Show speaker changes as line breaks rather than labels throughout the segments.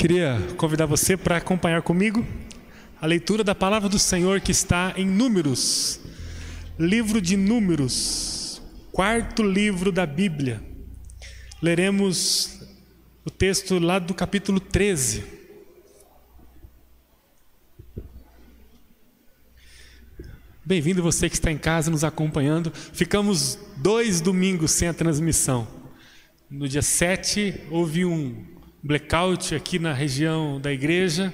Queria convidar você para acompanhar comigo a leitura da palavra do Senhor que está em Números, livro de Números, quarto livro da Bíblia. Leremos o texto lá do capítulo 13. Bem-vindo você que está em casa nos acompanhando. Ficamos dois domingos sem a transmissão. No dia 7 houve um blackout aqui na região da igreja,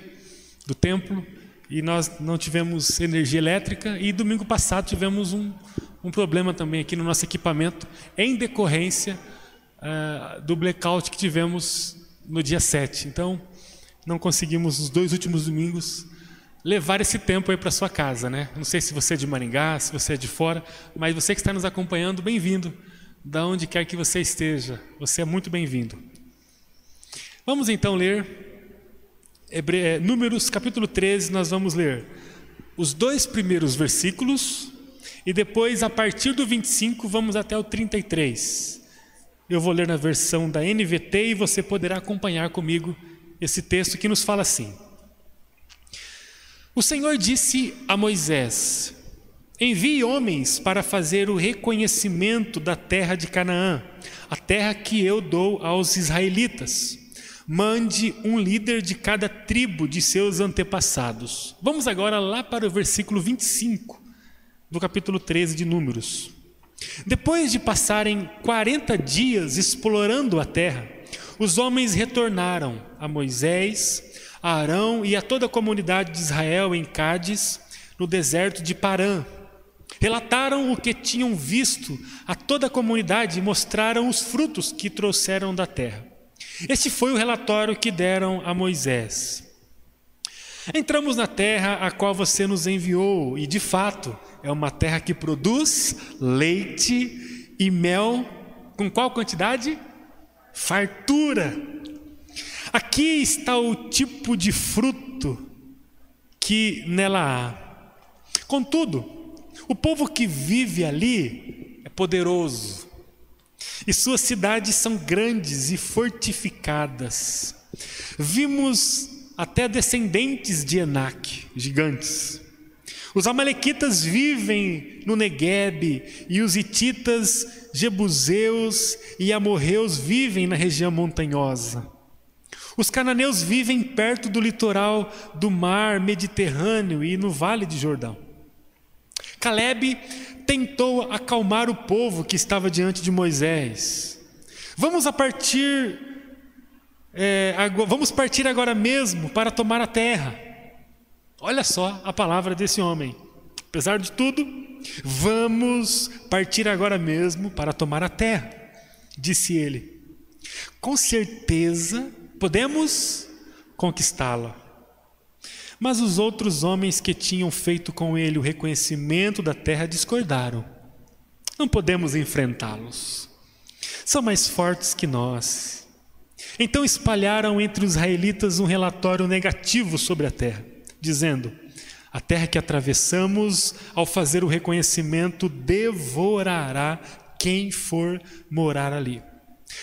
do templo, e nós não tivemos energia elétrica. E domingo passado tivemos um, um problema também aqui no nosso equipamento, em decorrência uh, do blackout que tivemos no dia 7. Então, não conseguimos nos dois últimos domingos levar esse tempo aí para sua casa, né? Não sei se você é de Maringá, se você é de fora, mas você que está nos acompanhando, bem-vindo. Da onde quer que você esteja, você é muito bem-vindo. Vamos então ler Hebre... É, Números capítulo 13, nós vamos ler os dois primeiros versículos e depois, a partir do 25, vamos até o 33. Eu vou ler na versão da NVT e você poderá acompanhar comigo esse texto que nos fala assim. O Senhor disse a Moisés: Envie homens para fazer o reconhecimento da terra de Canaã, a terra que eu dou aos israelitas. Mande um líder de cada tribo de seus antepassados. Vamos agora lá para o versículo 25 do capítulo 13 de Números. Depois de passarem 40 dias explorando a terra, os homens retornaram a Moisés, a Arão e a toda a comunidade de Israel em Cádiz, no deserto de Parã. Relataram o que tinham visto a toda a comunidade e mostraram os frutos que trouxeram da terra. Este foi o relatório que deram a Moisés. Entramos na terra a qual você nos enviou, e de fato é uma terra que produz leite e mel, com qual quantidade? Fartura. Aqui está o tipo de fruto que nela há. Contudo, o povo que vive ali é poderoso, e suas cidades são grandes e fortificadas. Vimos até descendentes de Enac, gigantes. Os amalequitas vivem no Negueb e os hititas, jebuseus e amorreus vivem na região montanhosa. Os cananeus vivem perto do litoral do mar Mediterrâneo e no vale de Jordão. Caleb tentou acalmar o povo que estava diante de Moisés. Vamos a partir, é, vamos partir agora mesmo para tomar a terra. Olha só a palavra desse homem. Apesar de tudo, vamos partir agora mesmo para tomar a terra, disse ele. Com certeza podemos conquistá-la. Mas os outros homens que tinham feito com ele o reconhecimento da terra discordaram. Não podemos enfrentá-los. São mais fortes que nós. Então espalharam entre os israelitas um relatório negativo sobre a terra, dizendo: A terra que atravessamos, ao fazer o reconhecimento, devorará quem for morar ali.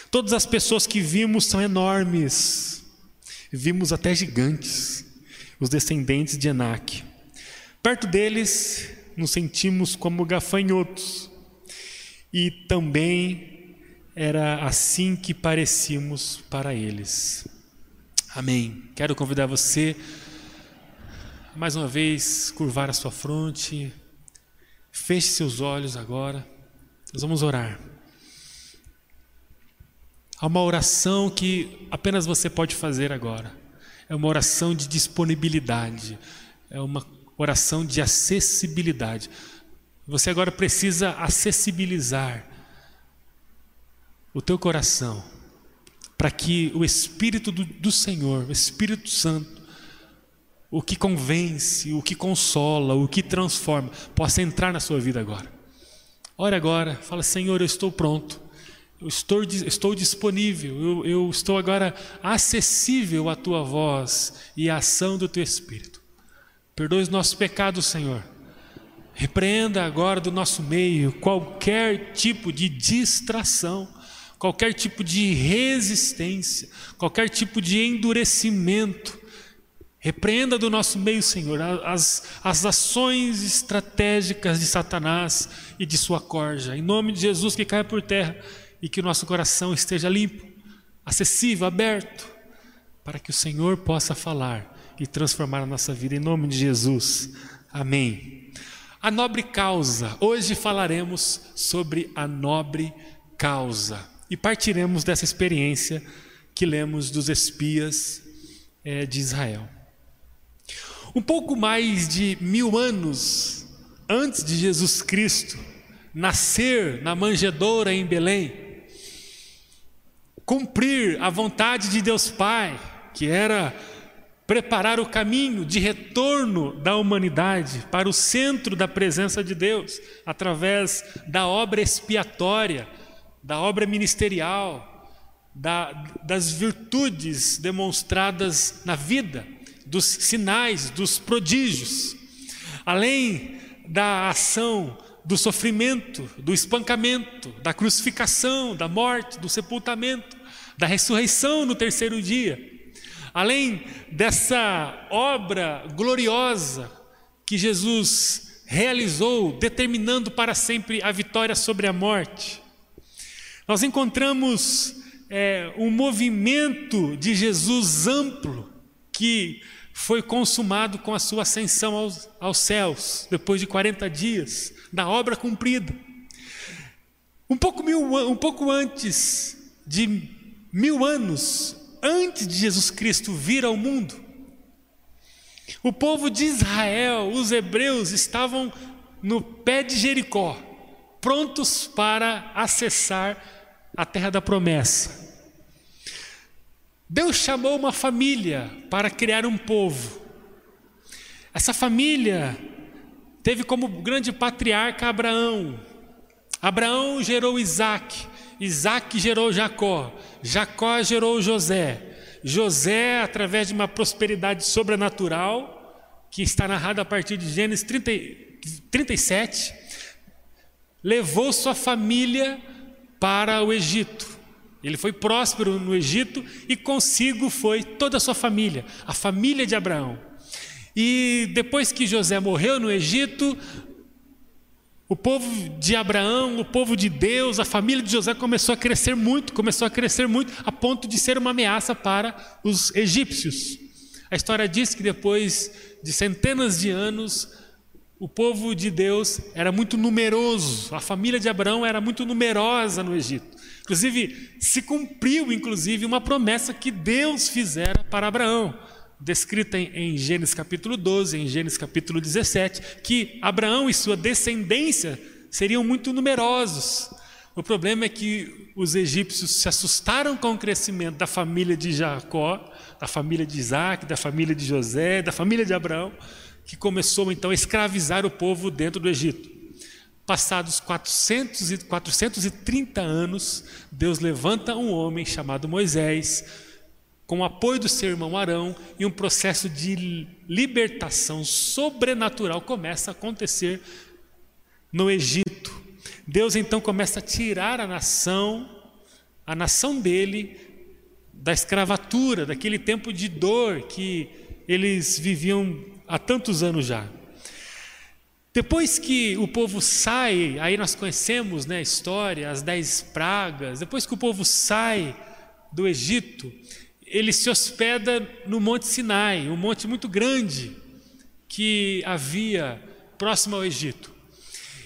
Todas as pessoas que vimos são enormes, vimos até gigantes os descendentes de Enac. Perto deles, nos sentimos como gafanhotos, e também era assim que parecíamos para eles. Amém. Quero convidar você a mais uma vez curvar a sua fronte, feche seus olhos agora, nós vamos orar. Há uma oração que apenas você pode fazer agora é uma oração de disponibilidade, é uma oração de acessibilidade. Você agora precisa acessibilizar o teu coração para que o Espírito do, do Senhor, o Espírito Santo, o que convence, o que consola, o que transforma, possa entrar na sua vida agora. Ora agora, fala, Senhor, eu estou pronto. Eu estou, estou disponível, eu, eu estou agora acessível à tua voz e à ação do teu Espírito. Perdoe os nossos pecados, Senhor. Repreenda agora do nosso meio qualquer tipo de distração, qualquer tipo de resistência, qualquer tipo de endurecimento. Repreenda do nosso meio, Senhor, as, as ações estratégicas de Satanás e de sua corja. Em nome de Jesus, que caia por terra e que o nosso coração esteja limpo, acessível, aberto, para que o Senhor possa falar e transformar a nossa vida. Em nome de Jesus. Amém. A nobre causa. Hoje falaremos sobre a nobre causa e partiremos dessa experiência que lemos dos espias é, de Israel. Um pouco mais de mil anos antes de Jesus Cristo nascer na manjedoura em Belém, cumprir a vontade de Deus Pai, que era preparar o caminho de retorno da humanidade para o centro da presença de Deus, através da obra expiatória, da obra ministerial, da, das virtudes demonstradas na vida, dos sinais, dos prodígios, além da ação do sofrimento, do espancamento, da crucificação, da morte, do sepultamento, da ressurreição no terceiro dia. Além dessa obra gloriosa que Jesus realizou, determinando para sempre a vitória sobre a morte, nós encontramos é, um movimento de Jesus amplo que foi consumado com a sua ascensão aos, aos céus, depois de 40 dias da obra cumprida. Um pouco, mil, um pouco antes de mil anos, antes de Jesus Cristo vir ao mundo, o povo de Israel, os hebreus, estavam no pé de Jericó, prontos para acessar a terra da promessa. Deus chamou uma família para criar um povo. Essa família teve como grande patriarca Abraão. Abraão gerou Isaac, Isaac gerou Jacó, Jacó gerou José. José, através de uma prosperidade sobrenatural, que está narrada a partir de Gênesis 30, 37, levou sua família para o Egito. Ele foi próspero no Egito e consigo foi toda a sua família, a família de Abraão. E depois que José morreu no Egito, o povo de Abraão, o povo de Deus, a família de José começou a crescer muito, começou a crescer muito, a ponto de ser uma ameaça para os egípcios. A história diz que depois de centenas de anos, o povo de Deus era muito numeroso, a família de Abraão era muito numerosa no Egito. Inclusive, se cumpriu inclusive uma promessa que Deus fizera para Abraão, descrita em, Gênesis capítulo 12, em Gênesis capítulo 17, que Abraão e sua descendência seriam muito numerosos. O problema é que os egípcios se assustaram com o crescimento da família de Jacó, da família de Isaac, da família de José, da família de Abraão, que começou então a escravizar o povo dentro do Egito. Passados 400 e 430 anos, Deus levanta um homem chamado Moisés, com o apoio do seu irmão Arão, e um processo de libertação sobrenatural começa a acontecer no Egito. Deus então começa a tirar a nação, a nação dele, da escravatura, daquele tempo de dor que eles viviam há tantos anos já. Depois que o povo sai, aí nós conhecemos né, a história, as dez pragas. Depois que o povo sai do Egito, ele se hospeda no Monte Sinai, um monte muito grande que havia próximo ao Egito.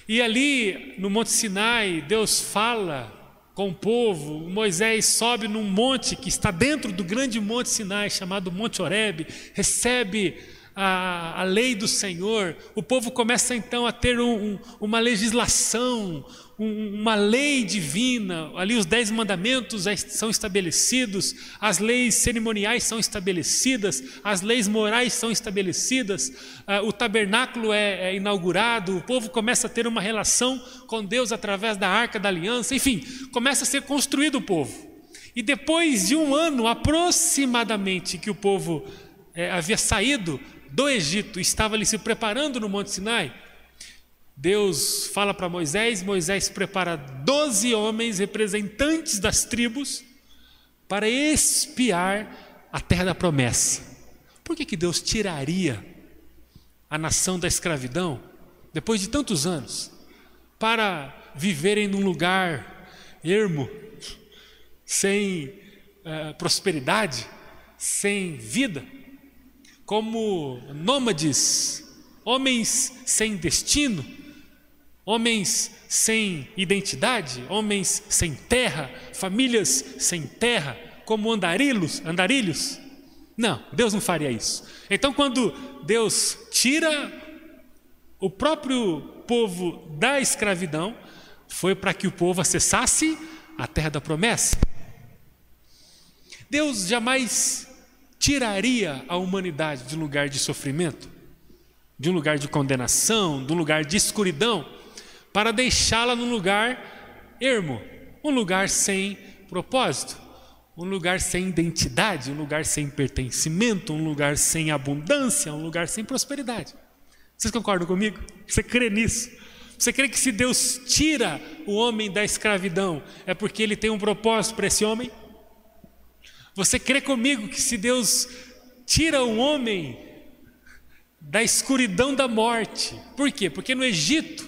E ali no Monte Sinai, Deus fala com o povo. Moisés sobe num monte que está dentro do grande Monte Sinai, chamado Monte Horebe, recebe a, a lei do Senhor, o povo começa então a ter um, um, uma legislação, uma lei divina. Ali os dez mandamentos são estabelecidos, as leis cerimoniais são estabelecidas, as leis morais são estabelecidas, uh, o tabernáculo é, é inaugurado, o povo começa a ter uma relação com Deus através da arca da aliança, enfim, começa a ser construído o povo. E depois de um ano aproximadamente que o povo é, havia saído do Egito, estava ali se preparando no Monte Sinai, Deus fala para Moisés, Moisés prepara doze homens representantes das tribos para espiar a terra da promessa. Por que, que Deus tiraria a nação da escravidão depois de tantos anos para viverem num lugar ermo, sem uh, prosperidade, sem vida, como nômades, homens sem destino? Homens sem identidade, homens sem terra, famílias sem terra, como andarilhos, andarilhos. Não, Deus não faria isso. Então, quando Deus tira o próprio povo da escravidão, foi para que o povo acessasse a terra da promessa. Deus jamais tiraria a humanidade de um lugar de sofrimento, de um lugar de condenação, de um lugar de escuridão para deixá-la num lugar ermo, um lugar sem propósito, um lugar sem identidade, um lugar sem pertencimento, um lugar sem abundância, um lugar sem prosperidade. Vocês concordam comigo? Você crê nisso? Você crê que se Deus tira o homem da escravidão, é porque ele tem um propósito para esse homem? Você crê comigo que se Deus tira o homem da escuridão da morte, por quê? Porque no Egito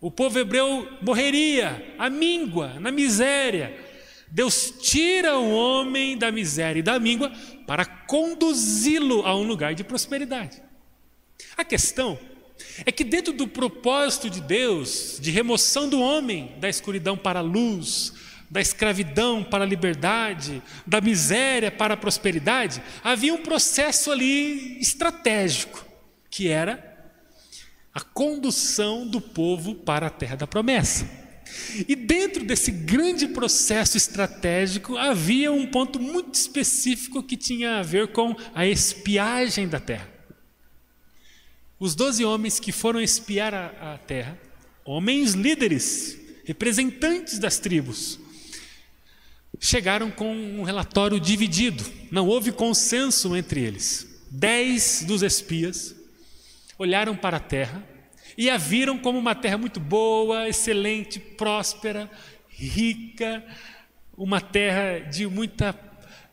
o povo hebreu morreria, à míngua, na miséria. Deus tira o homem da miséria e da míngua para conduzi-lo a um lugar de prosperidade. A questão é que, dentro do propósito de Deus, de remoção do homem da escuridão para a luz, da escravidão para a liberdade, da miséria para a prosperidade, havia um processo ali estratégico, que era a condução do povo para a terra da promessa. E dentro desse grande processo estratégico havia um ponto muito específico que tinha a ver com a espiagem da terra. Os doze homens que foram espiar a, a terra, homens líderes, representantes das tribos, chegaram com um relatório dividido, não houve consenso entre eles. Dez dos espias olharam para a terra e a viram como uma terra muito boa, excelente, próspera, rica, uma terra de muita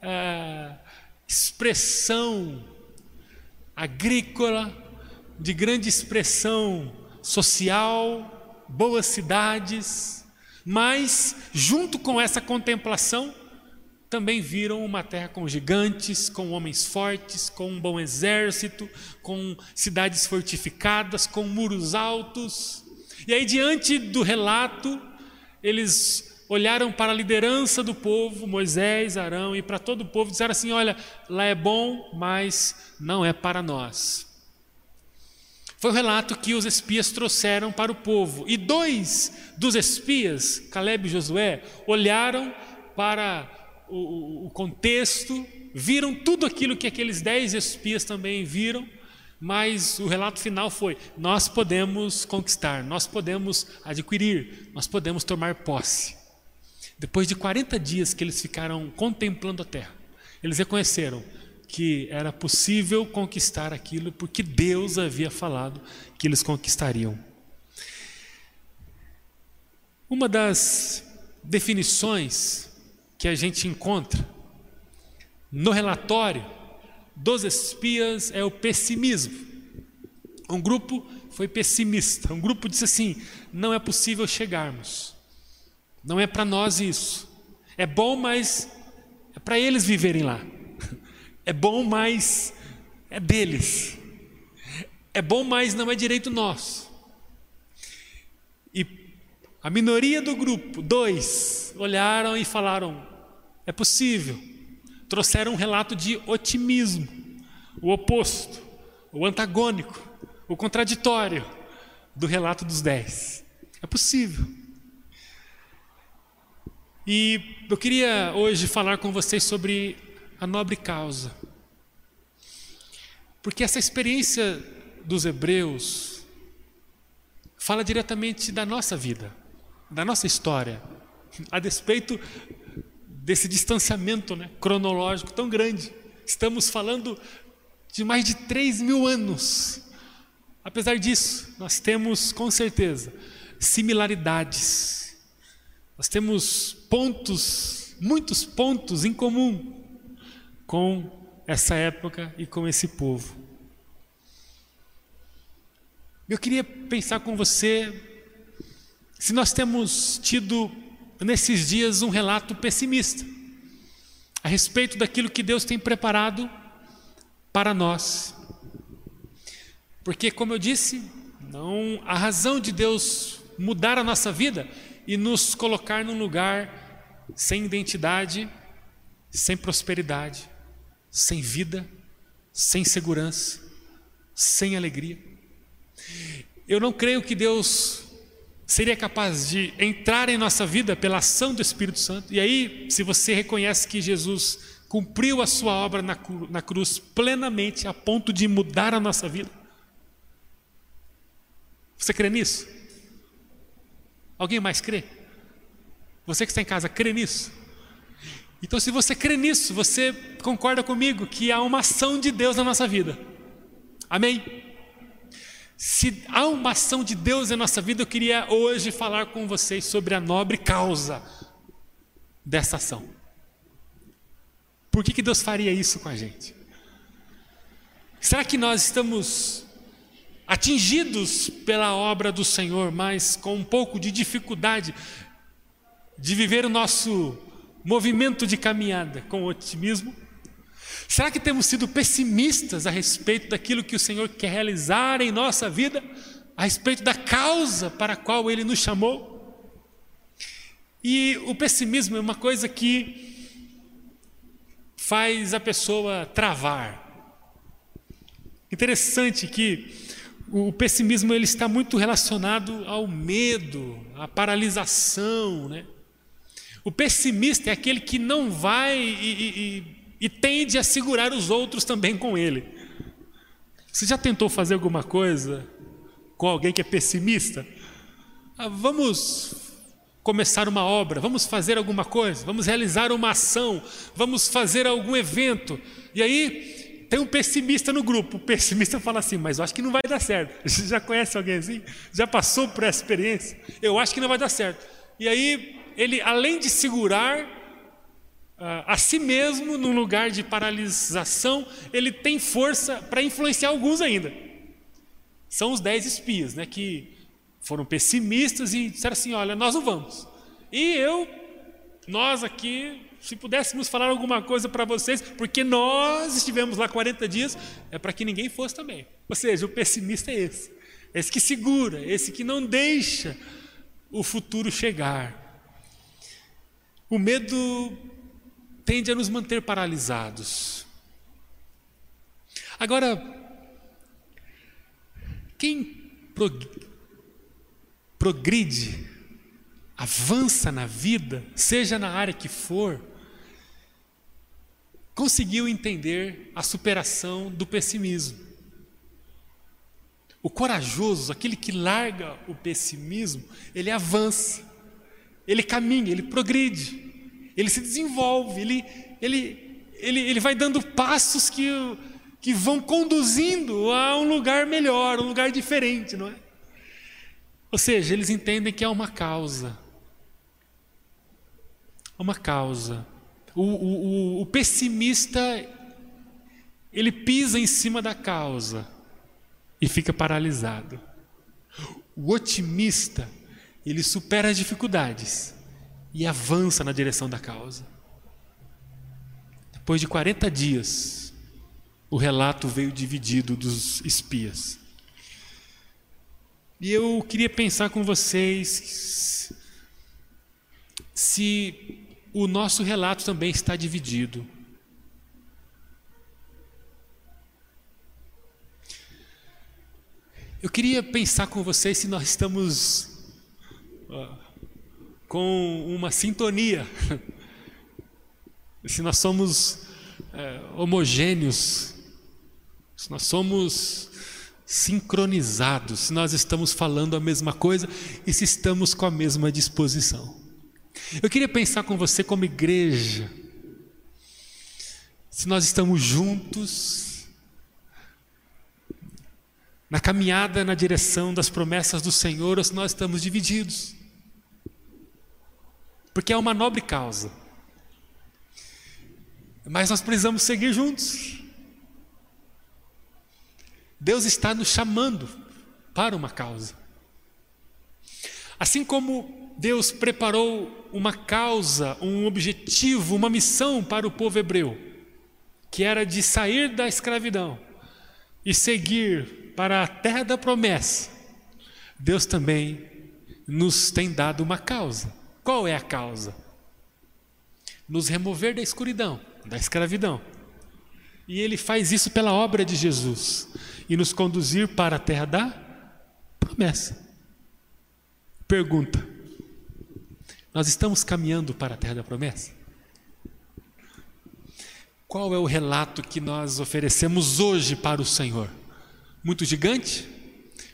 ah, expressão agrícola, de grande expressão social, boas cidades, mas, junto com essa contemplação, também viram uma terra com gigantes, com homens fortes, com um bom exército, com cidades fortificadas, com muros altos. E aí, diante do relato, eles olharam para a liderança do povo, Moisés, Arão, e para todo o povo, disseram assim: Olha, lá é bom, mas não é para nós. Foi o relato que os espias trouxeram para o povo. E dois dos espias, Caleb e Josué, olharam para o, o contexto, viram tudo aquilo que aqueles dez espias também viram, mas o relato final foi: nós podemos conquistar, nós podemos adquirir, nós podemos tomar posse. Depois de 40 dias que eles ficaram contemplando a terra, eles reconheceram que era possível conquistar aquilo porque Deus havia falado que eles conquistariam. Uma das definições que a gente encontra no relatório dos espias é o pessimismo. Um grupo foi pessimista, um grupo disse assim: não é possível chegarmos, não é para nós isso. É bom, mas é para eles viverem lá. É bom, mas é deles. É bom, mas não é direito nosso. E a minoria do grupo, dois, olharam e falaram: é possível. Trouxeram um relato de otimismo, o oposto, o antagônico, o contraditório do relato dos dez. É possível. E eu queria hoje falar com vocês sobre a nobre causa. Porque essa experiência dos hebreus fala diretamente da nossa vida da nossa história, a despeito desse distanciamento né, cronológico tão grande. Estamos falando de mais de 3 mil anos apesar disso, nós temos com certeza similaridades. Nós temos pontos, muitos pontos em comum com essa época e com esse povo. Eu queria pensar com você se nós temos tido nesses dias um relato pessimista a respeito daquilo que Deus tem preparado para nós. Porque, como eu disse, não a razão de Deus mudar a nossa vida e nos colocar num lugar sem identidade, sem prosperidade, sem vida, sem segurança, sem alegria. Eu não creio que Deus seria capaz de entrar em nossa vida pela ação do Espírito Santo. E aí, se você reconhece que Jesus cumpriu a sua obra na, na cruz plenamente, a ponto de mudar a nossa vida, você crê nisso? Alguém mais crê? Você que está em casa, crê nisso? Então, se você crê nisso, você concorda comigo que há uma ação de Deus na nossa vida. Amém? Se há uma ação de Deus em nossa vida, eu queria hoje falar com vocês sobre a nobre causa dessa ação. Por que, que Deus faria isso com a gente? Será que nós estamos atingidos pela obra do Senhor, mas com um pouco de dificuldade de viver o nosso movimento de caminhada com otimismo? Será que temos sido pessimistas a respeito daquilo que o Senhor quer realizar em nossa vida, a respeito da causa para a qual Ele nos chamou? E o pessimismo é uma coisa que faz a pessoa travar. Interessante que o pessimismo ele está muito relacionado ao medo, à paralisação, né? O pessimista é aquele que não vai e, e, e tende a segurar os outros também com ele. Você já tentou fazer alguma coisa com alguém que é pessimista? Ah, vamos começar uma obra, vamos fazer alguma coisa, vamos realizar uma ação, vamos fazer algum evento. E aí tem um pessimista no grupo. O pessimista fala assim: Mas eu acho que não vai dar certo. Você já conhece alguém assim? Já passou por essa experiência? Eu acho que não vai dar certo. E aí ele, além de segurar, a si mesmo num lugar de paralisação, ele tem força para influenciar alguns ainda. São os dez espias, né, que foram pessimistas e disseram assim: olha, nós não vamos. E eu, nós aqui, se pudéssemos falar alguma coisa para vocês, porque nós estivemos lá 40 dias, é para que ninguém fosse também. Ou seja, o pessimista é esse, esse que segura, esse que não deixa o futuro chegar. O medo tende a nos manter paralisados. Agora, quem progride, avança na vida, seja na área que for, conseguiu entender a superação do pessimismo. O corajoso, aquele que larga o pessimismo, ele avança, ele caminha, ele progride ele se desenvolve, ele, ele, ele, ele vai dando passos que, que vão conduzindo a um lugar melhor, um lugar diferente, não é? Ou seja, eles entendem que é uma causa. Uma causa. O, o, o, o pessimista, ele pisa em cima da causa e fica paralisado. O otimista, ele supera as dificuldades e avança na direção da causa. Depois de 40 dias, o relato veio dividido dos espias. E eu queria pensar com vocês se o nosso relato também está dividido. Eu queria pensar com vocês se nós estamos com uma sintonia. se nós somos é, homogêneos, se nós somos sincronizados, se nós estamos falando a mesma coisa e se estamos com a mesma disposição. Eu queria pensar com você como igreja, se nós estamos juntos na caminhada na direção das promessas do Senhor, ou se nós estamos divididos. Porque é uma nobre causa. Mas nós precisamos seguir juntos. Deus está nos chamando para uma causa. Assim como Deus preparou uma causa, um objetivo, uma missão para o povo hebreu, que era de sair da escravidão e seguir para a terra da promessa, Deus também nos tem dado uma causa. Qual é a causa? Nos remover da escuridão, da escravidão. E ele faz isso pela obra de Jesus e nos conduzir para a terra da promessa. Pergunta: Nós estamos caminhando para a terra da promessa? Qual é o relato que nós oferecemos hoje para o Senhor? Muito gigante?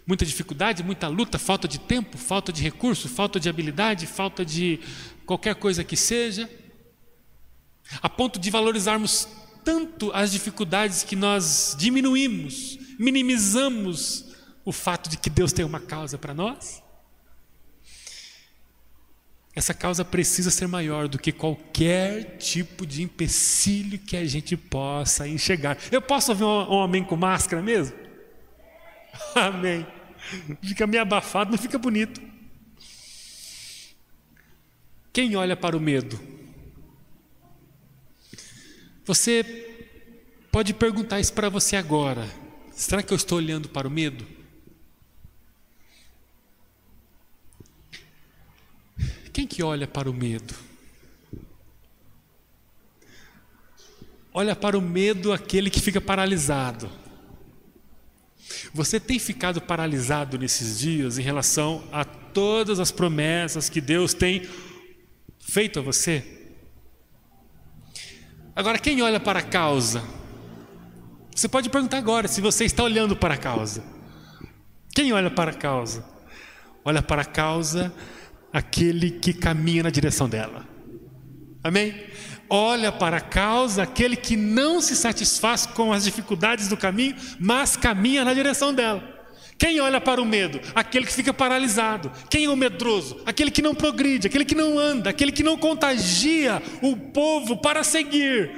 Muita dificuldade, muita luta, falta de tempo, falta de recurso, falta de habilidade, falta de qualquer coisa que seja, a ponto de valorizarmos tanto as dificuldades que nós diminuímos, minimizamos o fato de que Deus tem uma causa para nós? Essa causa precisa ser maior do que qualquer tipo de empecilho que a gente possa enxergar. Eu posso ouvir um homem com máscara mesmo? Amém. Fica meio abafado, não fica bonito. Quem olha para o medo? Você pode perguntar isso para você agora. Será que eu estou olhando para o medo? Quem que olha para o medo? Olha para o medo aquele que fica paralisado. Você tem ficado paralisado nesses dias em relação a todas as promessas que Deus tem feito a você? Agora, quem olha para a causa? Você pode perguntar agora se você está olhando para a causa. Quem olha para a causa? Olha para a causa aquele que caminha na direção dela. Amém? Olha para a causa aquele que não se satisfaz com as dificuldades do caminho, mas caminha na direção dela. Quem olha para o medo? Aquele que fica paralisado. Quem é o medroso? Aquele que não progride, aquele que não anda, aquele que não contagia o povo para seguir.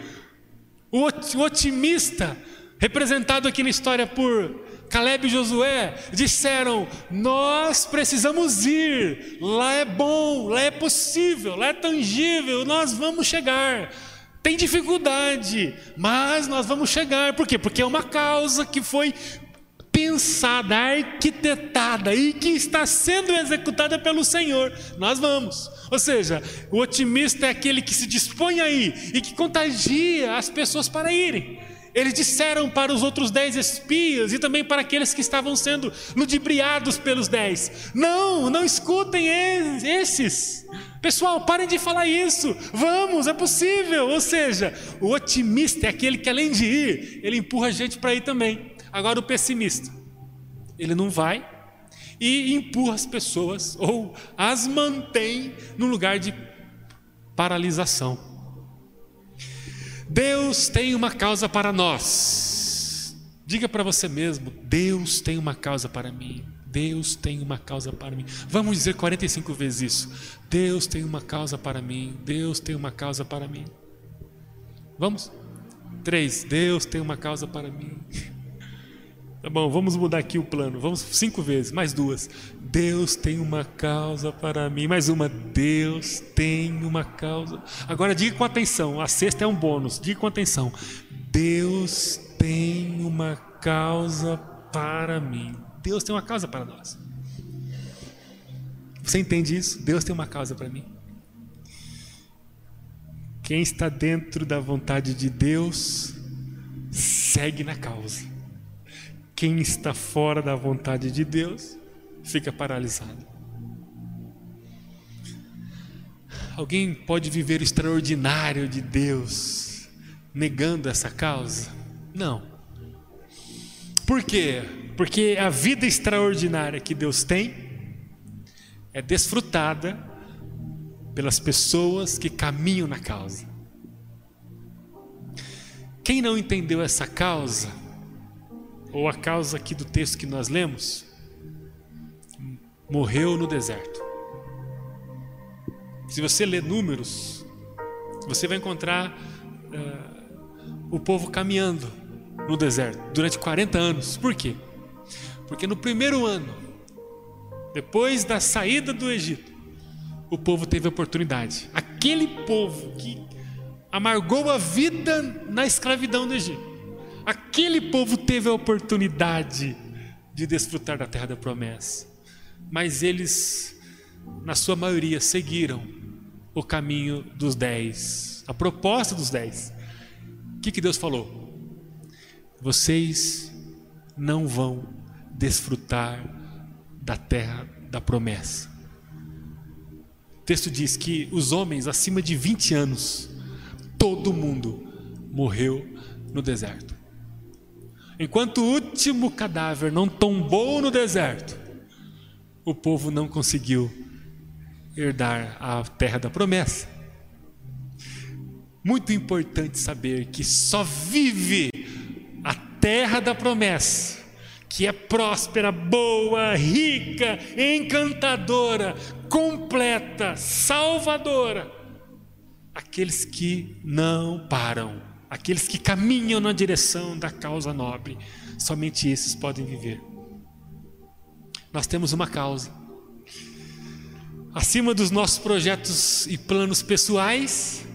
O otimista, representado aqui na história por Caleb e Josué disseram: Nós precisamos ir, lá é bom, lá é possível, lá é tangível, nós vamos chegar. Tem dificuldade, mas nós vamos chegar. Por quê? Porque é uma causa que foi pensada, arquitetada e que está sendo executada pelo Senhor. Nós vamos. Ou seja, o otimista é aquele que se dispõe a ir e que contagia as pessoas para irem. Eles disseram para os outros dez espias e também para aqueles que estavam sendo ludibriados pelos dez: Não, não escutem esses. Pessoal, parem de falar isso. Vamos, é possível. Ou seja, o otimista é aquele que, além de ir, ele empurra a gente para ir também. Agora, o pessimista, ele não vai e empurra as pessoas ou as mantém no lugar de paralisação. Deus tem uma causa para nós. Diga para você mesmo: Deus tem uma causa para mim. Deus tem uma causa para mim. Vamos dizer 45 vezes isso. Deus tem uma causa para mim. Deus tem uma causa para mim. Vamos? Três. Deus tem uma causa para mim. Tá bom, vamos mudar aqui o plano. Vamos cinco vezes, mais duas. Deus tem uma causa para mim. Mais uma. Deus tem uma causa. Agora diga com atenção. A sexta é um bônus. Diga com atenção. Deus tem uma causa para mim. Deus tem uma causa para nós. Você entende isso? Deus tem uma causa para mim. Quem está dentro da vontade de Deus, segue na causa. Quem está fora da vontade de Deus fica paralisado. Alguém pode viver o extraordinário de Deus negando essa causa? Não. Por quê? Porque a vida extraordinária que Deus tem é desfrutada pelas pessoas que caminham na causa. Quem não entendeu essa causa, ou a causa aqui do texto que nós lemos, morreu no deserto. Se você ler números, você vai encontrar uh, o povo caminhando no deserto durante 40 anos. Por quê? Porque no primeiro ano, depois da saída do Egito, o povo teve oportunidade. Aquele povo que amargou a vida na escravidão do Egito, aquele povo teve a oportunidade de desfrutar da terra da promessa. Mas eles, na sua maioria, seguiram o caminho dos dez, a proposta dos dez. O que, que Deus falou? Vocês não vão desfrutar da terra da promessa. O texto diz que os homens acima de 20 anos, todo mundo morreu no deserto. Enquanto o último cadáver não tombou no deserto, o povo não conseguiu herdar a terra da promessa. Muito importante saber que só vive a terra da promessa, que é próspera, boa, rica, encantadora, completa, salvadora. Aqueles que não param, aqueles que caminham na direção da causa nobre, somente esses podem viver. Nós temos uma causa acima dos nossos projetos e planos pessoais,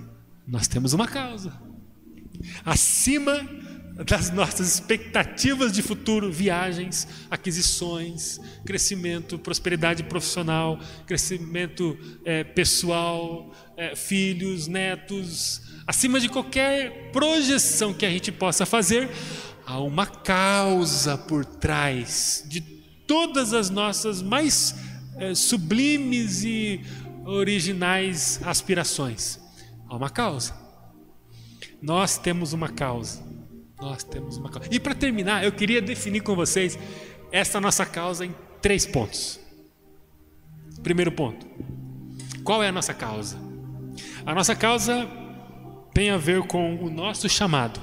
nós temos uma causa. Acima das nossas expectativas de futuro, viagens, aquisições, crescimento, prosperidade profissional, crescimento é, pessoal, é, filhos, netos, acima de qualquer projeção que a gente possa fazer, há uma causa por trás de todas as nossas mais é, sublimes e originais aspirações. Há uma causa. Nós temos uma causa. Nós temos uma causa. E para terminar, eu queria definir com vocês essa nossa causa em três pontos. Primeiro ponto: qual é a nossa causa? A nossa causa tem a ver com o nosso chamado,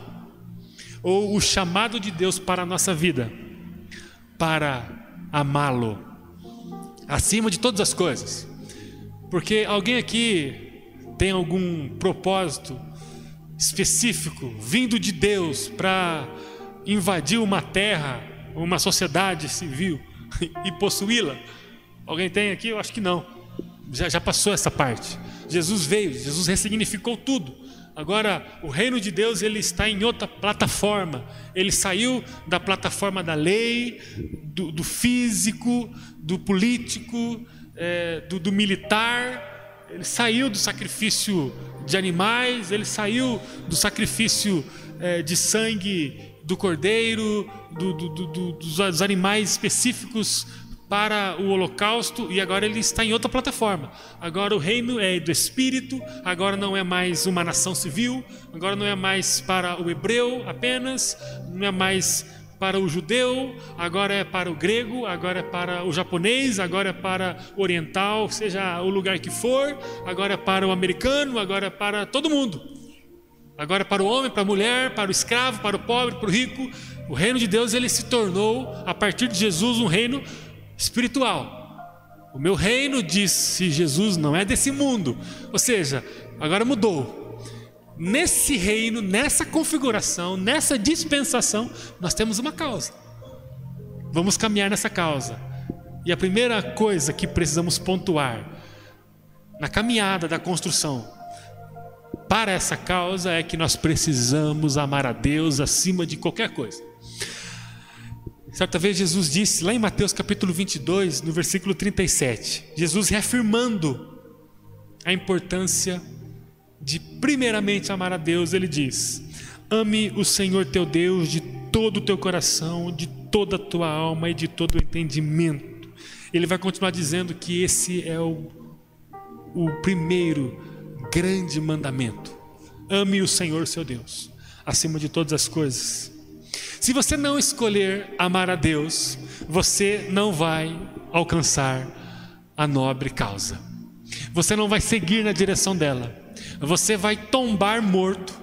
ou o chamado de Deus para a nossa vida, para amá-lo, acima de todas as coisas. Porque alguém aqui tem algum propósito específico vindo de Deus para invadir uma terra, uma sociedade civil e possuí-la? Alguém tem aqui? Eu acho que não. Já, já passou essa parte. Jesus veio, Jesus ressignificou tudo. Agora, o reino de Deus ele está em outra plataforma. Ele saiu da plataforma da lei, do, do físico, do político, é, do, do militar. Ele saiu do sacrifício de animais, ele saiu do sacrifício é, de sangue do cordeiro, do, do, do, dos animais específicos para o holocausto e agora ele está em outra plataforma. Agora o reino é do espírito, agora não é mais uma nação civil, agora não é mais para o hebreu apenas, não é mais para o judeu, agora é para o grego, agora é para o japonês, agora é para o oriental, seja o lugar que for, agora é para o americano, agora é para todo mundo. Agora é para o homem, para a mulher, para o escravo, para o pobre, para o rico. O reino de Deus ele se tornou a partir de Jesus um reino espiritual. O meu reino, disse Jesus, não é desse mundo. Ou seja, agora mudou. Nesse reino, nessa configuração, nessa dispensação, nós temos uma causa. Vamos caminhar nessa causa. E a primeira coisa que precisamos pontuar na caminhada da construção para essa causa é que nós precisamos amar a Deus acima de qualquer coisa. Certa vez Jesus disse, lá em Mateus capítulo 22, no versículo 37, Jesus reafirmando a importância de primeiramente amar a Deus, ele diz: Ame o Senhor teu Deus de todo o teu coração, de toda a tua alma e de todo o entendimento. Ele vai continuar dizendo que esse é o, o primeiro grande mandamento. Ame o Senhor seu Deus, acima de todas as coisas se você não escolher amar a Deus, você não vai alcançar a nobre causa. Você não vai seguir na direção dela. Você vai tombar morto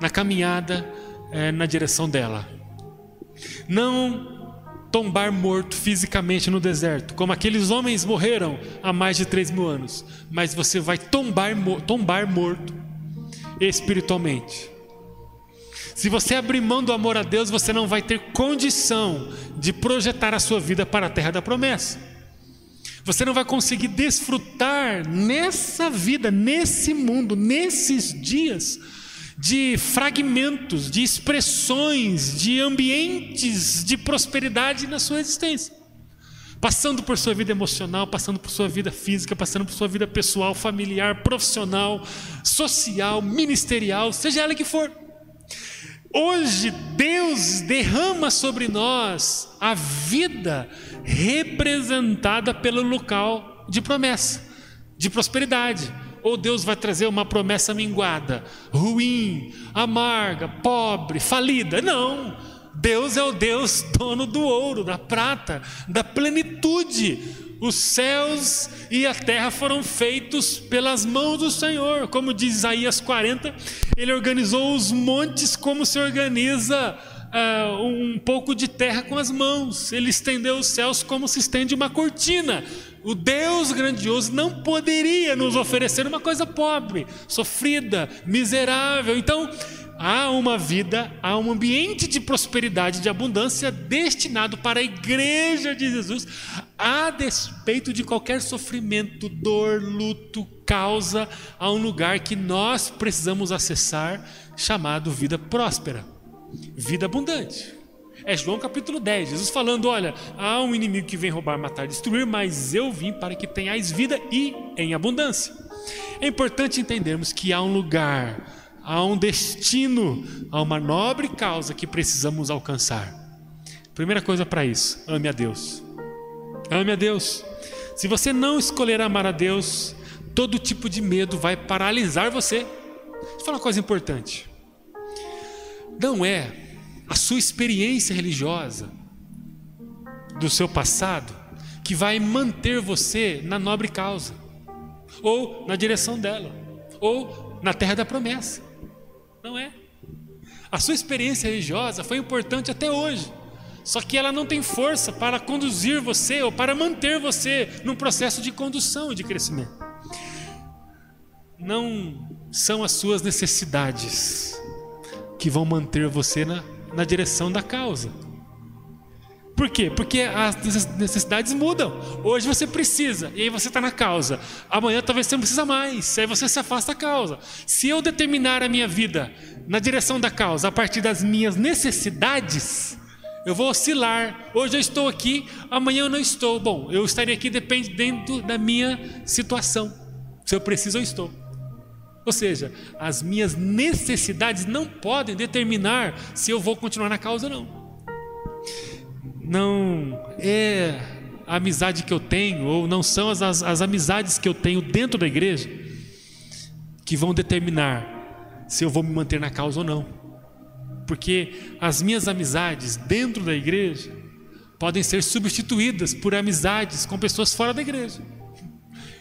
na caminhada é, na direção dela. Não tombar morto fisicamente no deserto, como aqueles homens morreram há mais de três mil anos, mas você vai tombar, tombar morto espiritualmente. Se você abrir mão do amor a Deus, você não vai ter condição de projetar a sua vida para a terra da promessa. Você não vai conseguir desfrutar nessa vida, nesse mundo, nesses dias, de fragmentos, de expressões, de ambientes de prosperidade na sua existência. Passando por sua vida emocional, passando por sua vida física, passando por sua vida pessoal, familiar, profissional, social, ministerial, seja ela que for. Hoje Deus derrama sobre nós a vida representada pelo local de promessa, de prosperidade ou Deus vai trazer uma promessa minguada, ruim, amarga, pobre, falida. Não. Deus é o Deus dono do ouro, da prata, da plenitude. Os céus e a terra foram feitos pelas mãos do Senhor. Como diz Isaías 40, ele organizou os montes como se organiza uh, um pouco de terra com as mãos. Ele estendeu os céus como se estende uma cortina. O Deus grandioso não poderia nos oferecer uma coisa pobre, sofrida, miserável. Então, há uma vida, há um ambiente de prosperidade, de abundância destinado para a igreja de Jesus, a despeito de qualquer sofrimento, dor, luto, causa, há um lugar que nós precisamos acessar, chamado vida próspera, vida abundante. É João capítulo 10, Jesus falando: Olha, há um inimigo que vem roubar, matar, destruir, mas eu vim para que tenhais vida e em abundância. É importante entendermos que há um lugar, há um destino, há uma nobre causa que precisamos alcançar. Primeira coisa para isso, ame a Deus. Ame a Deus. Se você não escolher amar a Deus, todo tipo de medo vai paralisar você. Deixa eu falar uma coisa importante. Não é a sua experiência religiosa do seu passado que vai manter você na nobre causa, ou na direção dela, ou na terra da promessa. Não é? A sua experiência religiosa foi importante até hoje, só que ela não tem força para conduzir você ou para manter você num processo de condução e de crescimento. Não são as suas necessidades que vão manter você na na direção da causa. Por quê? Porque as necessidades mudam. Hoje você precisa, e aí você está na causa. Amanhã talvez você não precisa mais, aí você se afasta da causa. Se eu determinar a minha vida na direção da causa a partir das minhas necessidades, eu vou oscilar. Hoje eu estou aqui, amanhã eu não estou. Bom, eu estaria aqui dependendo da minha situação. Se eu preciso, eu estou. Ou seja, as minhas necessidades não podem determinar se eu vou continuar na causa ou não. Não é a amizade que eu tenho, ou não são as, as, as amizades que eu tenho dentro da igreja que vão determinar se eu vou me manter na causa ou não. Porque as minhas amizades dentro da igreja podem ser substituídas por amizades com pessoas fora da igreja.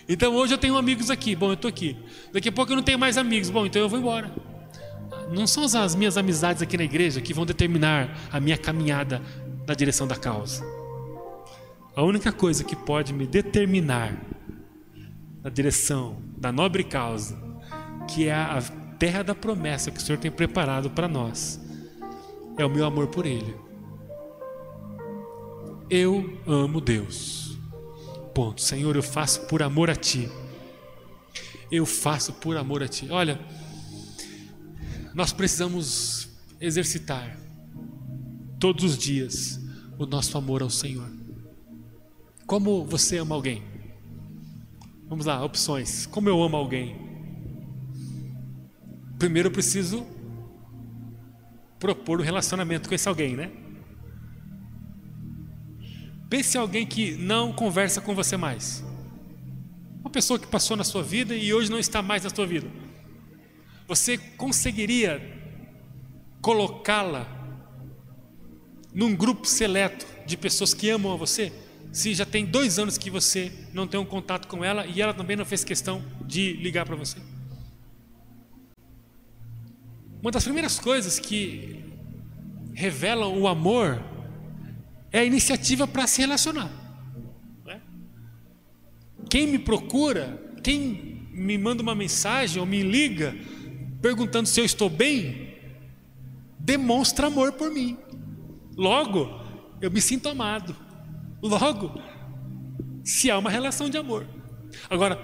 Então hoje eu tenho amigos aqui, bom, eu estou aqui. Daqui a pouco eu não tenho mais amigos, bom, então eu vou embora. Não são as minhas amizades aqui na igreja que vão determinar a minha caminhada na direção da causa. A única coisa que pode me determinar na direção da nobre causa, que é a terra da promessa que o Senhor tem preparado para nós, é o meu amor por Ele. Eu amo Deus ponto. Senhor, eu faço por amor a Ti. Eu faço por amor a Ti. Olha, nós precisamos exercitar todos os dias o nosso amor ao Senhor. Como você ama alguém? Vamos lá, opções. Como eu amo alguém? Primeiro eu preciso propor um relacionamento com esse alguém, né? Pense em alguém que não conversa com você mais. Uma pessoa que passou na sua vida e hoje não está mais na sua vida. Você conseguiria colocá-la num grupo seleto de pessoas que amam a você? Se já tem dois anos que você não tem um contato com ela e ela também não fez questão de ligar para você. Uma das primeiras coisas que revelam o amor é a iniciativa para se relacionar. Né? Quem me procura, quem me manda uma mensagem ou me liga perguntando se eu estou bem, demonstra amor por mim. Logo, eu me sinto amado. Logo, se há uma relação de amor. Agora,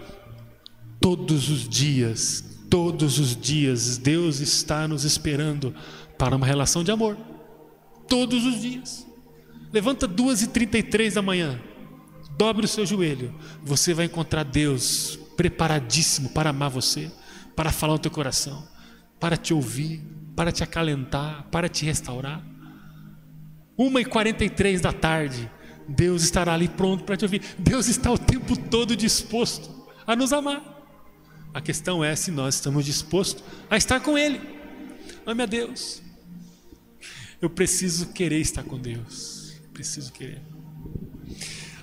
todos os dias, todos os dias, Deus está nos esperando para uma relação de amor. Todos os dias. Levanta duas e trinta e três da manhã. Dobre o seu joelho. Você vai encontrar Deus preparadíssimo para amar você, para falar no teu coração, para te ouvir, para te acalentar, para te restaurar. Uma e quarenta e três da tarde, Deus estará ali pronto para te ouvir. Deus está o tempo todo disposto a nos amar. A questão é se nós estamos dispostos a estar com Ele. Ame a Deus. Eu preciso querer estar com Deus preciso querer.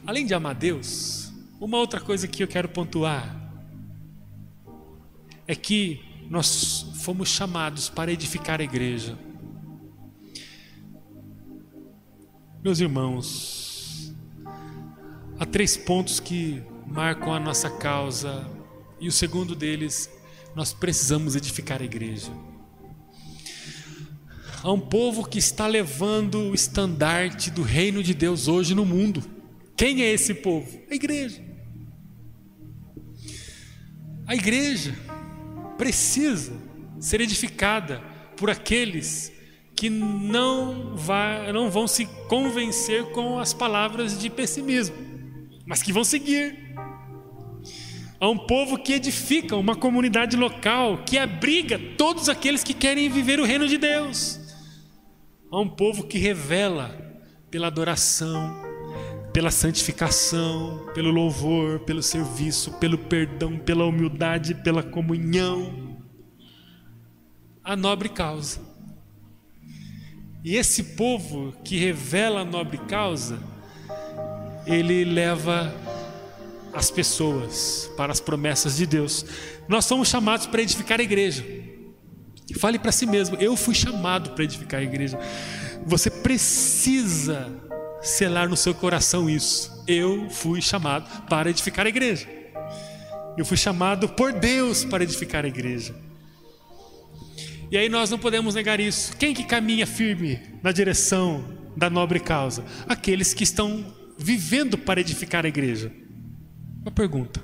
Além de amar Deus, uma outra coisa que eu quero pontuar é que nós fomos chamados para edificar a igreja. Meus irmãos, há três pontos que marcam a nossa causa, e o segundo deles, nós precisamos edificar a igreja a um povo que está levando o estandarte do reino de Deus hoje no mundo. Quem é esse povo? A igreja. A igreja precisa ser edificada por aqueles que não, não vão se convencer com as palavras de pessimismo, mas que vão seguir. A um povo que edifica uma comunidade local, que abriga todos aqueles que querem viver o reino de Deus a um povo que revela pela adoração, pela santificação, pelo louvor, pelo serviço, pelo perdão, pela humildade, pela comunhão, a nobre causa. E esse povo que revela a nobre causa, ele leva as pessoas para as promessas de Deus. Nós somos chamados para edificar a igreja. Fale para si mesmo: eu fui chamado para edificar a igreja. Você precisa selar no seu coração isso. Eu fui chamado para edificar a igreja. Eu fui chamado por Deus para edificar a igreja. E aí nós não podemos negar isso. Quem que caminha firme na direção da nobre causa? Aqueles que estão vivendo para edificar a igreja. Uma pergunta: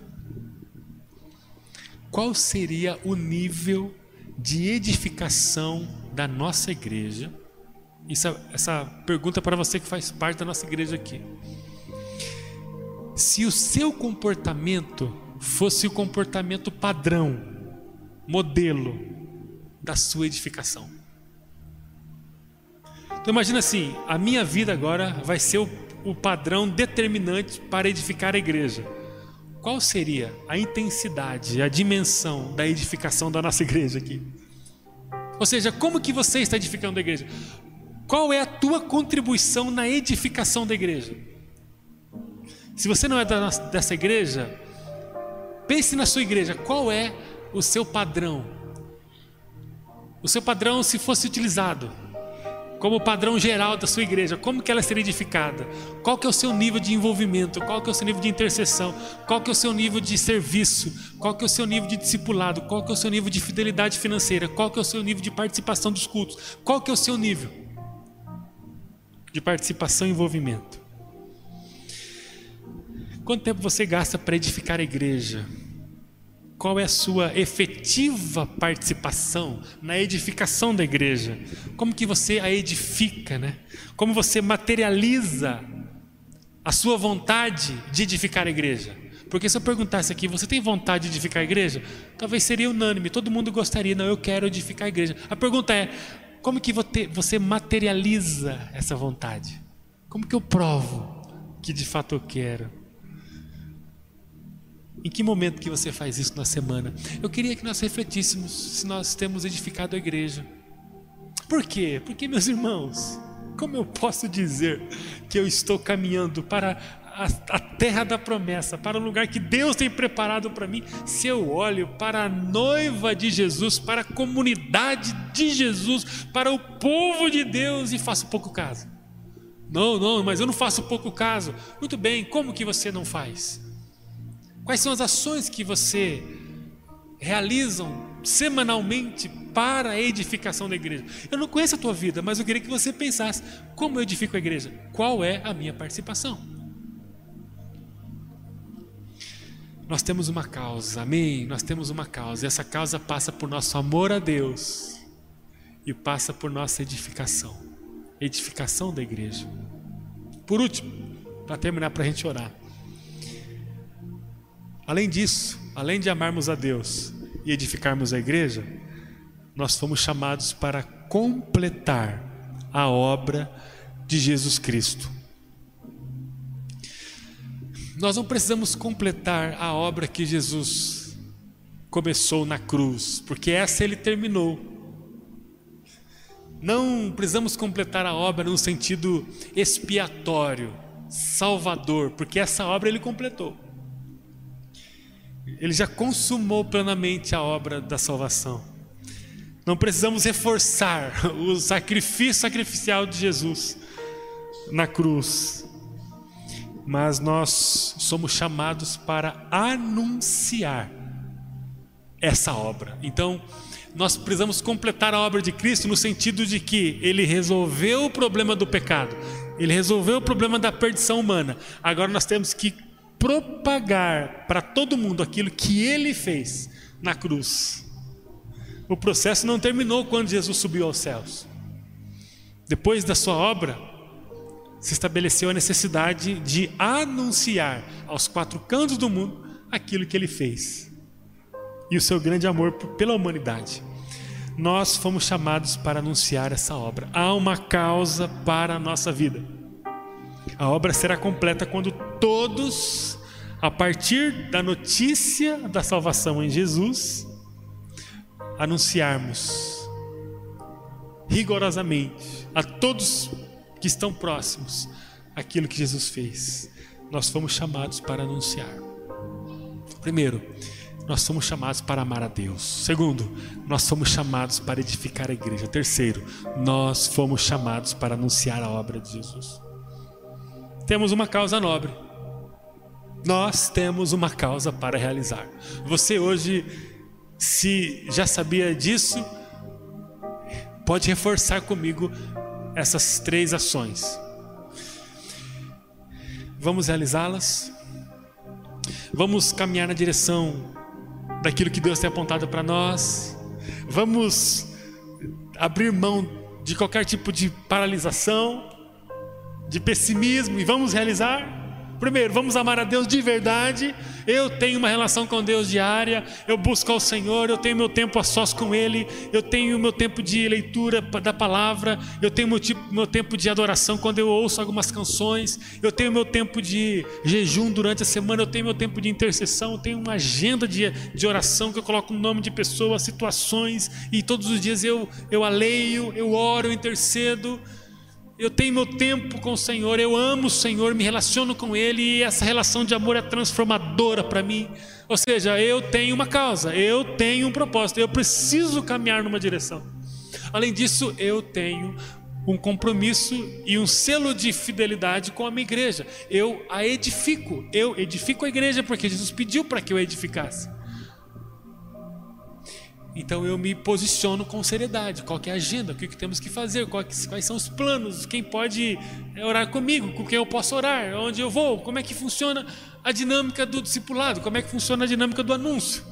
qual seria o nível de edificação da nossa igreja. Isso, essa pergunta é para você que faz parte da nossa igreja aqui. Se o seu comportamento fosse o comportamento padrão, modelo da sua edificação. Então imagina assim, a minha vida agora vai ser o, o padrão determinante para edificar a igreja qual seria a intensidade, a dimensão da edificação da nossa igreja aqui? Ou seja, como que você está edificando a igreja? Qual é a tua contribuição na edificação da igreja? Se você não é dessa igreja, pense na sua igreja, qual é o seu padrão? O seu padrão, se fosse utilizado, como padrão geral da sua igreja, como que ela seria edificada? Qual que é o seu nível de envolvimento? Qual que é o seu nível de intercessão? Qual que é o seu nível de serviço? Qual que é o seu nível de discipulado? Qual que é o seu nível de fidelidade financeira? Qual que é o seu nível de participação dos cultos? Qual que é o seu nível de participação e envolvimento? Quanto tempo você gasta para edificar a igreja? Qual é a sua efetiva participação na edificação da igreja? Como que você a edifica, né? Como você materializa a sua vontade de edificar a igreja? Porque se eu perguntasse aqui, você tem vontade de edificar a igreja? Talvez seria unânime, todo mundo gostaria, não, eu quero edificar a igreja. A pergunta é, como que você materializa essa vontade? Como que eu provo que de fato eu quero? Em que momento que você faz isso na semana? Eu queria que nós refletíssemos se nós temos edificado a igreja. Por quê? Porque, meus irmãos, como eu posso dizer que eu estou caminhando para a, a, terra da promessa, para o lugar que Deus tem preparado para mim, se eu olho para a noiva de Jesus, para a comunidade de Jesus, para o povo de Deus e faço pouco caso? Não, não, mas eu não faço pouco caso. Muito bem, como que você não faz? Quais são as ações que você realizam semanalmente para a edificação da igreja. Eu não conheço a tua vida, mas eu queria que você pensasse: como eu edifico a igreja? Qual é a minha participação? Nós temos uma causa, amém? Nós temos uma causa, e essa causa passa por nosso amor a Deus e passa por nossa edificação edificação da igreja. Por último, para terminar, para a gente orar. Além disso, além de amarmos a Deus, e edificarmos a igreja, nós fomos chamados para completar a obra de Jesus Cristo. Nós não precisamos completar a obra que Jesus começou na cruz, porque essa ele terminou. Não precisamos completar a obra no sentido expiatório, salvador, porque essa obra ele completou. Ele já consumou plenamente a obra da salvação. Não precisamos reforçar o sacrifício sacrificial de Jesus na cruz. Mas nós somos chamados para anunciar essa obra. Então, nós precisamos completar a obra de Cristo no sentido de que ele resolveu o problema do pecado, ele resolveu o problema da perdição humana. Agora nós temos que propagar para todo mundo aquilo que ele fez na cruz. O processo não terminou quando Jesus subiu aos céus. Depois da sua obra, se estabeleceu a necessidade de anunciar aos quatro cantos do mundo aquilo que ele fez e o seu grande amor pela humanidade. Nós fomos chamados para anunciar essa obra. Há uma causa para a nossa vida. A obra será completa quando todos, a partir da notícia da salvação em Jesus, anunciarmos rigorosamente a todos que estão próximos aquilo que Jesus fez. Nós fomos chamados para anunciar. Primeiro, nós somos chamados para amar a Deus. Segundo, nós somos chamados para edificar a igreja. Terceiro, nós fomos chamados para anunciar a obra de Jesus. Temos uma causa nobre. Nós temos uma causa para realizar. Você hoje, se já sabia disso, pode reforçar comigo essas três ações. Vamos realizá-las? Vamos caminhar na direção daquilo que Deus tem apontado para nós? Vamos abrir mão de qualquer tipo de paralisação, de pessimismo e vamos realizar? Primeiro, vamos amar a Deus de verdade. Eu tenho uma relação com Deus diária. Eu busco ao Senhor. Eu tenho meu tempo a sós com Ele. Eu tenho meu tempo de leitura da palavra. Eu tenho meu, tipo, meu tempo de adoração quando eu ouço algumas canções. Eu tenho meu tempo de jejum durante a semana. Eu tenho meu tempo de intercessão. Eu tenho uma agenda de, de oração que eu coloco o nome de pessoas, situações. E todos os dias eu, eu a leio, eu oro, eu intercedo. Eu tenho meu tempo com o Senhor, eu amo o Senhor, me relaciono com Ele e essa relação de amor é transformadora para mim. Ou seja, eu tenho uma causa, eu tenho um propósito, eu preciso caminhar numa direção. Além disso, eu tenho um compromisso e um selo de fidelidade com a minha igreja. Eu a edifico, eu edifico a igreja porque Jesus pediu para que eu edificasse. Então eu me posiciono com seriedade. Qual é a agenda? O que, que temos que fazer? Quais, quais são os planos? Quem pode é, orar comigo? Com quem eu posso orar? Onde eu vou? Como é que funciona a dinâmica do discipulado? Como é que funciona a dinâmica do anúncio?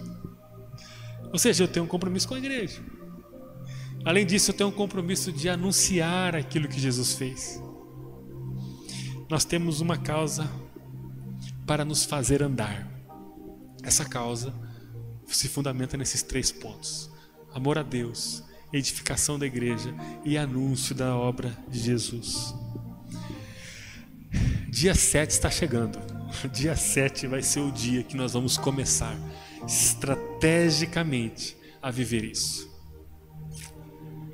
Ou seja, eu tenho um compromisso com a igreja. Além disso, eu tenho um compromisso de anunciar aquilo que Jesus fez. Nós temos uma causa para nos fazer andar. Essa causa se fundamenta nesses três pontos: amor a Deus, edificação da igreja e anúncio da obra de Jesus. Dia 7 está chegando. Dia 7 vai ser o dia que nós vamos começar estrategicamente a viver isso.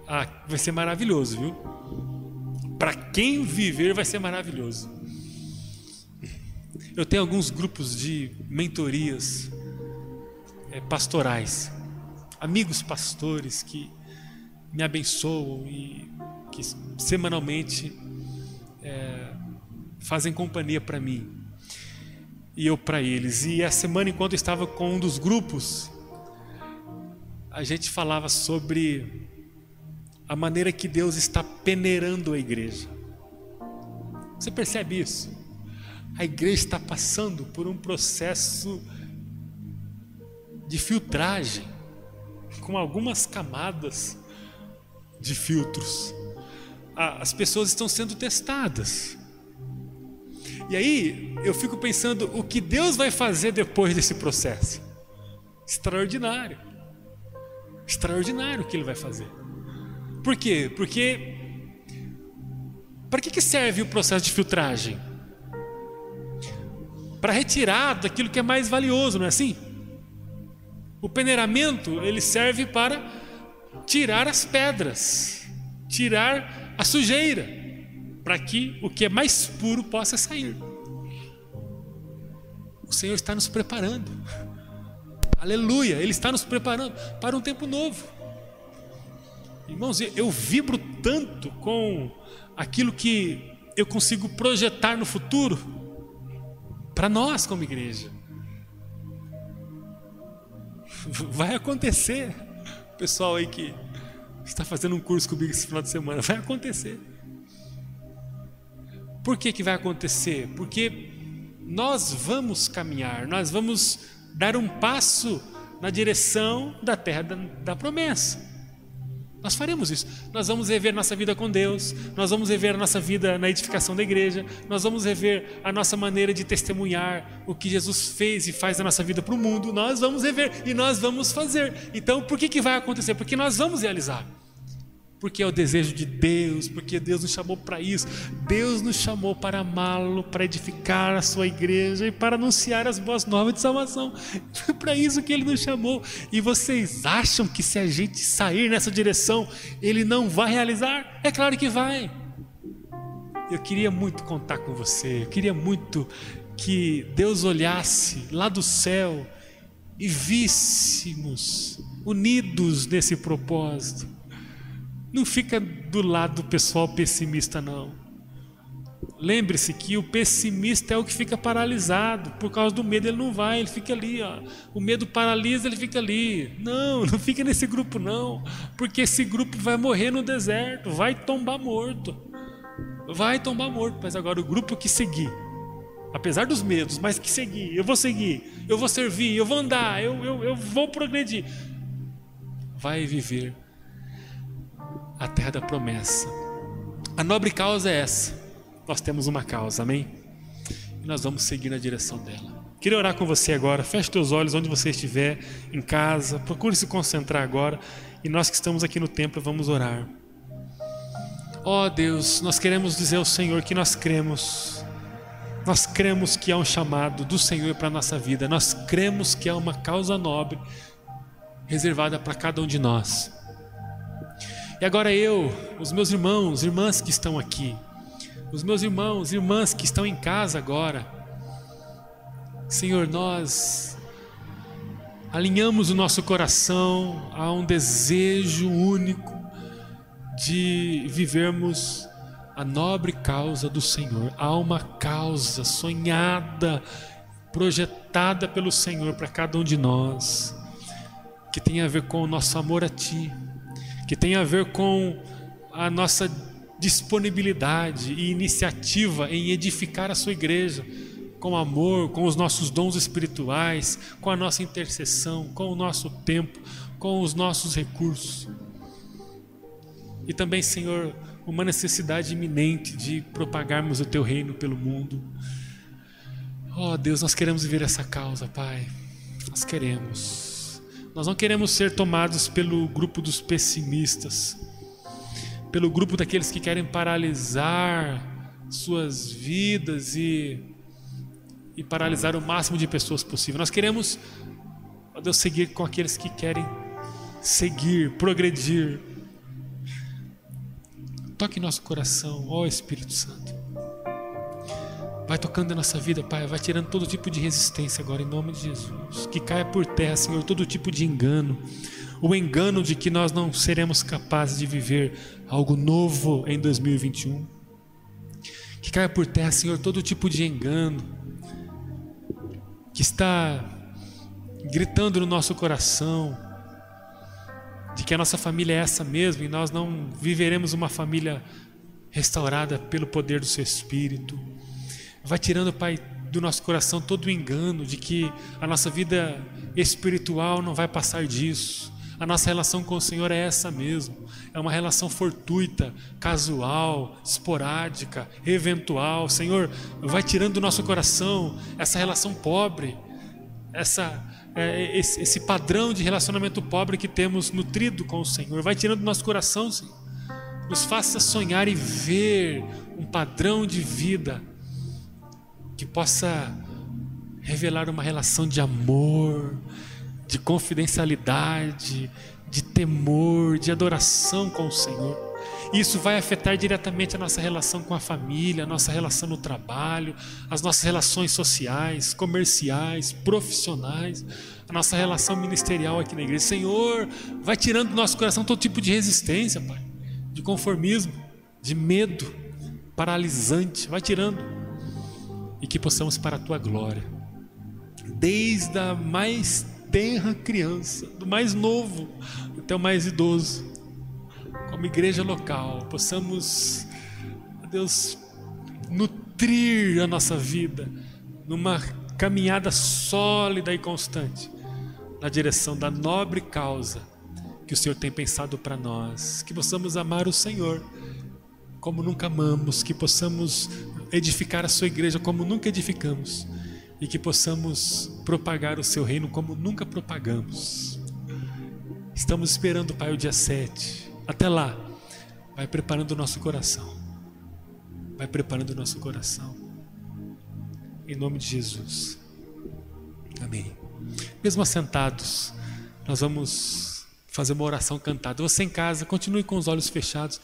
Ah, vai ser maravilhoso, viu? Para quem viver vai ser maravilhoso. eu tenho alguns grupos de mentorias pastorais, amigos pastores que me abençoam e que semanalmente é, fazem companhia para mim e eu para eles. E a semana, enquanto eu estava com um dos grupos, a gente falava sobre a maneira que Deus está peneirando a igreja. Você percebe isso? A igreja está passando por um processo de filtragem, com algumas camadas de filtros. As pessoas estão sendo testadas. E aí eu fico pensando o que Deus vai fazer depois desse processo. Extraordinário. Extraordinário o que Ele vai fazer. Por quê? Porque para que, que serve o processo de filtragem? Para retirar daquilo que é mais valioso, não é assim? O peneiramento ele serve para tirar as pedras, tirar a sujeira, para que o que é mais puro possa sair. O Senhor está nos preparando. Aleluia, Ele está nos preparando para um tempo novo. Irmãos, eu vibro tanto com aquilo que eu consigo projetar no futuro para nós como igreja. Vai acontecer. Pessoal aí que está fazendo um curso comigo esse final de semana, vai acontecer. Por que, que vai acontecer? Porque nós vamos caminhar, nós vamos dar um passo na direção da terra da, da promessa. Nós faremos isso. Nós vamos rever nossa vida com Deus, nós vamos rever a nossa vida na edificação da igreja, nós vamos rever a nossa maneira de testemunhar o que Jesus fez e faz na nossa vida para o mundo. Nós vamos rever e nós vamos fazer. Então, por que, que vai acontecer? Porque nós vamos realizar porque é o desejo de Deus, porque Deus nos chamou para isso. Deus nos chamou para amá-lo, para edificar a sua igreja e para anunciar as boas novas de salvação. Foi para isso que ele nos chamou. E vocês acham que se a gente sair nessa direção, ele não vai realizar? É claro que vai. Eu queria muito contar com você, eu queria muito que Deus olhasse lá do céu e víssemos unidos nesse propósito não fica do lado do pessoal pessimista, não. Lembre-se que o pessimista é o que fica paralisado. Por causa do medo, ele não vai, ele fica ali. Ó. O medo paralisa, ele fica ali. Não, não fica nesse grupo, não. Porque esse grupo vai morrer no deserto, vai tombar morto. Vai tombar morto. Mas agora o grupo que seguir, apesar dos medos, mas que seguir, eu vou seguir, eu vou servir, eu vou andar, eu, eu, eu vou progredir, vai viver a terra da promessa. A nobre causa é essa. Nós temos uma causa, amém? E nós vamos seguir na direção dela. Queria orar com você agora. Feche teus olhos onde você estiver, em casa. Procure se concentrar agora. E nós que estamos aqui no templo vamos orar. Ó oh, Deus, nós queremos dizer ao Senhor que nós cremos. Nós cremos que há um chamado do Senhor para a nossa vida. Nós cremos que há uma causa nobre reservada para cada um de nós. E agora eu, os meus irmãos, irmãs que estão aqui, os meus irmãos, irmãs que estão em casa agora, Senhor, nós alinhamos o nosso coração a um desejo único de vivermos a nobre causa do Senhor. Há uma causa sonhada, projetada pelo Senhor para cada um de nós, que tem a ver com o nosso amor a Ti que tem a ver com a nossa disponibilidade e iniciativa em edificar a sua igreja com amor, com os nossos dons espirituais, com a nossa intercessão, com o nosso tempo, com os nossos recursos. E também, Senhor, uma necessidade iminente de propagarmos o teu reino pelo mundo. Oh, Deus, nós queremos viver essa causa, Pai. Nós queremos. Nós não queremos ser tomados pelo grupo dos pessimistas, pelo grupo daqueles que querem paralisar suas vidas e, e paralisar o máximo de pessoas possível. Nós queremos, ó Deus, seguir com aqueles que querem seguir, progredir. Toque nosso coração, ó Espírito Santo. Vai tocando na nossa vida, Pai. Vai tirando todo tipo de resistência agora, em nome de Jesus. Que caia por terra, Senhor, todo tipo de engano. O engano de que nós não seremos capazes de viver algo novo em 2021. Que caia por terra, Senhor, todo tipo de engano que está gritando no nosso coração de que a nossa família é essa mesmo e nós não viveremos uma família restaurada pelo poder do Seu Espírito. Vai tirando, Pai, do nosso coração todo o engano de que a nossa vida espiritual não vai passar disso. A nossa relação com o Senhor é essa mesmo. É uma relação fortuita, casual, esporádica, eventual. Senhor, vai tirando do nosso coração essa relação pobre, essa, é, esse, esse padrão de relacionamento pobre que temos nutrido com o Senhor. Vai tirando do nosso coração, Senhor. Nos faça sonhar e ver um padrão de vida que possa revelar uma relação de amor, de confidencialidade, de temor, de adoração com o Senhor. Isso vai afetar diretamente a nossa relação com a família, a nossa relação no trabalho, as nossas relações sociais, comerciais, profissionais, a nossa relação ministerial aqui na igreja. Senhor, vai tirando do nosso coração todo tipo de resistência, Pai, de conformismo, de medo paralisante, vai tirando e que possamos para a tua glória, desde a mais tenra criança, do mais novo até o mais idoso, como igreja local, possamos, Deus, nutrir a nossa vida numa caminhada sólida e constante na direção da nobre causa que o Senhor tem pensado para nós, que possamos amar o Senhor como nunca amamos, que possamos edificar a sua igreja como nunca edificamos e que possamos propagar o seu reino como nunca propagamos. Estamos esperando, Pai, o dia 7. Até lá, vai preparando o nosso coração. Vai preparando o nosso coração. Em nome de Jesus. Amém. Mesmo assentados, nós vamos fazer uma oração cantada. Você em casa, continue com os olhos fechados.